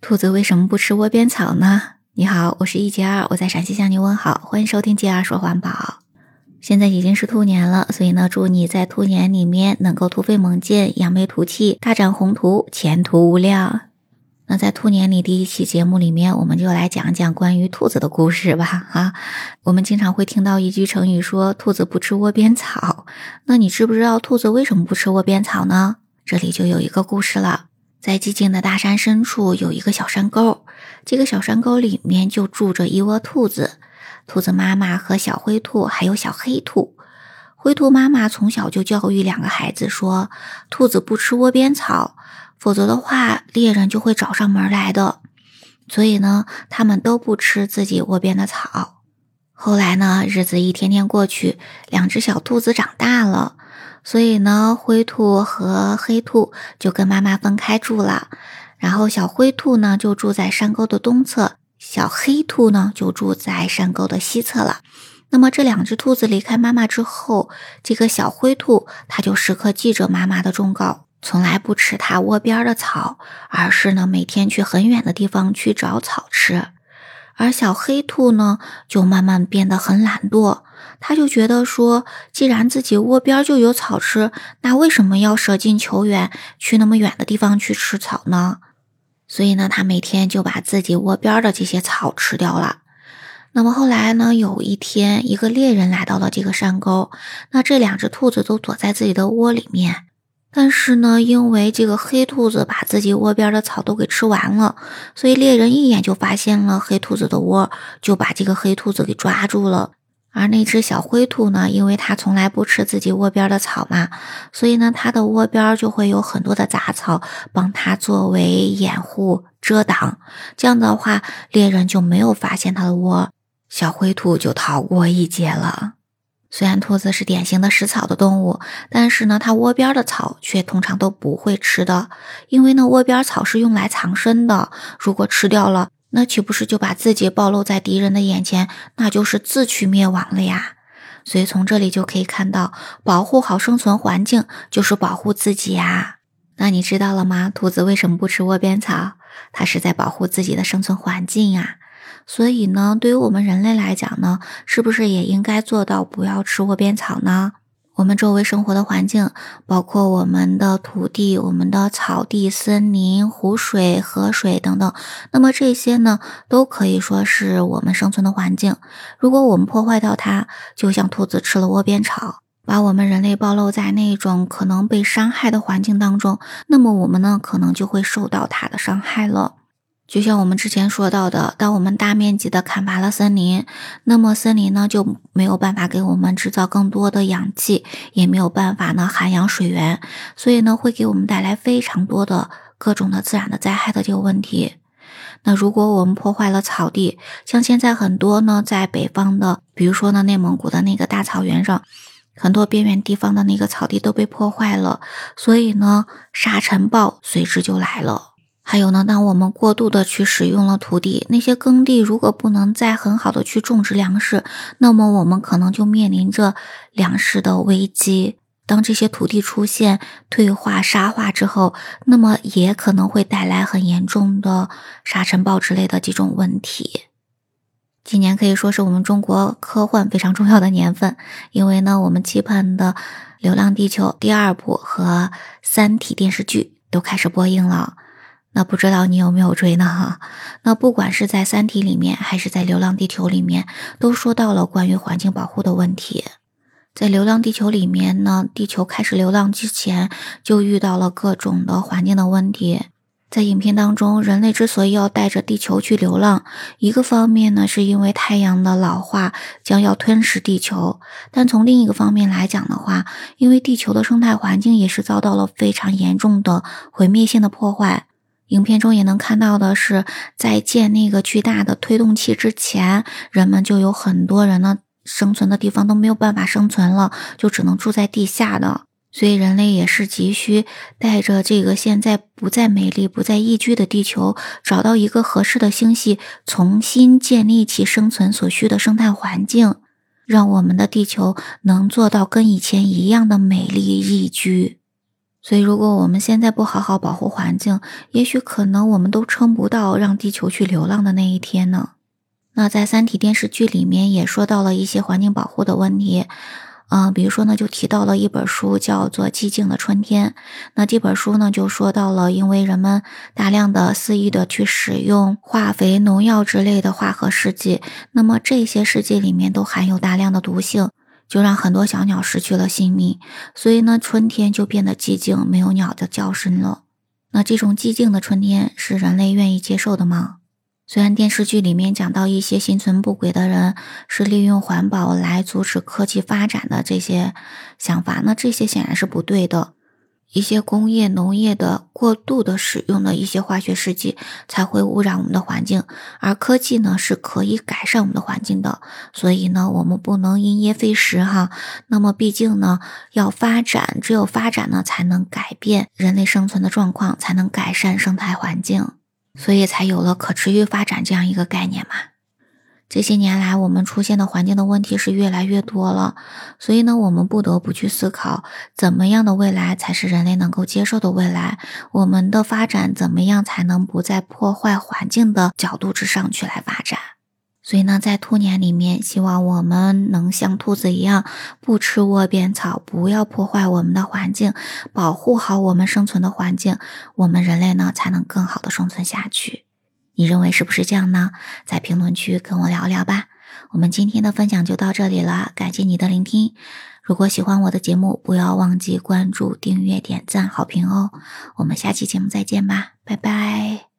兔子为什么不吃窝边草呢？你好，我是一杰二，我在陕西向你问好，欢迎收听杰二说环保。现在已经是兔年了，所以呢，祝你在兔年里面能够突飞猛进，扬眉吐气，大展宏图，前途无量。那在兔年里第一期节目里面，我们就来讲讲关于兔子的故事吧。啊，我们经常会听到一句成语说“兔子不吃窝边草”，那你知不知道兔子为什么不吃窝边草呢？这里就有一个故事了。在寂静的大山深处有一个小山沟，这个小山沟里面就住着一窝兔子，兔子妈妈和小灰兔还有小黑兔。灰兔妈妈从小就教育两个孩子说，兔子不吃窝边草，否则的话猎人就会找上门来的。所以呢，他们都不吃自己窝边的草。后来呢，日子一天天过去，两只小兔子长大了。所以呢，灰兔和黑兔就跟妈妈分开住了，然后小灰兔呢就住在山沟的东侧，小黑兔呢就住在山沟的西侧了。那么这两只兔子离开妈妈之后，这个小灰兔它就时刻记着妈妈的忠告，从来不吃它窝边的草，而是呢每天去很远的地方去找草吃。而小黑兔呢，就慢慢变得很懒惰。他就觉得说，既然自己窝边就有草吃，那为什么要舍近求远，去那么远的地方去吃草呢？所以呢，他每天就把自己窝边的这些草吃掉了。那么后来呢，有一天，一个猎人来到了这个山沟，那这两只兔子都躲在自己的窝里面。但是呢，因为这个黑兔子把自己窝边的草都给吃完了，所以猎人一眼就发现了黑兔子的窝，就把这个黑兔子给抓住了。而那只小灰兔呢，因为它从来不吃自己窝边的草嘛，所以呢，它的窝边就会有很多的杂草帮它作为掩护遮挡。这样的话，猎人就没有发现它的窝，小灰兔就逃过一劫了。虽然兔子是典型的食草的动物，但是呢，它窝边的草却通常都不会吃的，因为呢，窝边草是用来藏身的。如果吃掉了，那岂不是就把自己暴露在敌人的眼前？那就是自取灭亡了呀！所以从这里就可以看到，保护好生存环境就是保护自己呀。那你知道了吗？兔子为什么不吃窝边草？它是在保护自己的生存环境呀。所以呢，对于我们人类来讲呢，是不是也应该做到不要吃窝边草呢？我们周围生活的环境，包括我们的土地、我们的草地、森林、湖水、河水等等，那么这些呢，都可以说是我们生存的环境。如果我们破坏掉它，就像兔子吃了窝边草，把我们人类暴露在那种可能被伤害的环境当中，那么我们呢，可能就会受到它的伤害了。就像我们之前说到的，当我们大面积的砍伐了森林，那么森林呢就没有办法给我们制造更多的氧气，也没有办法呢涵养水源，所以呢会给我们带来非常多的各种的自然的灾害的这个问题。那如果我们破坏了草地，像现在很多呢在北方的，比如说呢内蒙古的那个大草原上，很多边远地方的那个草地都被破坏了，所以呢沙尘暴随之就来了。还有呢，当我们过度的去使用了土地，那些耕地如果不能再很好的去种植粮食，那么我们可能就面临着粮食的危机。当这些土地出现退化、沙化之后，那么也可能会带来很严重的沙尘暴之类的几种问题。今年可以说是我们中国科幻非常重要的年份，因为呢，我们期盼的《流浪地球》第二部和《三体》电视剧都开始播映了。那不知道你有没有追呢？哈，那不管是在《三体》里面，还是在《流浪地球》里面，都说到了关于环境保护的问题。在《流浪地球》里面呢，地球开始流浪之前，就遇到了各种的环境的问题。在影片当中，人类之所以要带着地球去流浪，一个方面呢，是因为太阳的老化将要吞噬地球；但从另一个方面来讲的话，因为地球的生态环境也是遭到了非常严重的毁灭性的破坏。影片中也能看到的是，在建那个巨大的推动器之前，人们就有很多人呢生存的地方都没有办法生存了，就只能住在地下的。所以人类也是急需带着这个现在不再美丽、不再宜居的地球，找到一个合适的星系，重新建立起生存所需的生态环境，让我们的地球能做到跟以前一样的美丽宜居。所以，如果我们现在不好好保护环境，也许可能我们都撑不到让地球去流浪的那一天呢。那在《三体》电视剧里面也说到了一些环境保护的问题。啊，比如说呢，就提到了一本书，叫做《寂静的春天》。那这本书呢，就说到了，因为人们大量的肆意的去使用化肥、农药之类的化合试剂，那么这些试剂里面都含有大量的毒性，就让很多小鸟失去了性命。所以呢，春天就变得寂静，没有鸟的叫声了。那这种寂静的春天，是人类愿意接受的吗？虽然电视剧里面讲到一些心存不轨的人是利用环保来阻止科技发展的这些想法，那这些显然是不对的。一些工业、农业的过度的使用的一些化学试剂才会污染我们的环境，而科技呢是可以改善我们的环境的。所以呢，我们不能因噎废食哈。那么，毕竟呢，要发展，只有发展呢，才能改变人类生存的状况，才能改善生态环境。所以才有了可持续发展这样一个概念嘛。这些年来，我们出现的环境的问题是越来越多了，所以呢，我们不得不去思考，怎么样的未来才是人类能够接受的未来？我们的发展怎么样才能不在破坏环境的角度之上去来发展？所以呢，在兔年里面，希望我们能像兔子一样，不吃窝边草，不要破坏我们的环境，保护好我们生存的环境，我们人类呢才能更好的生存下去。你认为是不是这样呢？在评论区跟我聊聊吧。我们今天的分享就到这里了，感谢你的聆听。如果喜欢我的节目，不要忘记关注、订阅、点赞、好评哦。我们下期节目再见吧，拜拜。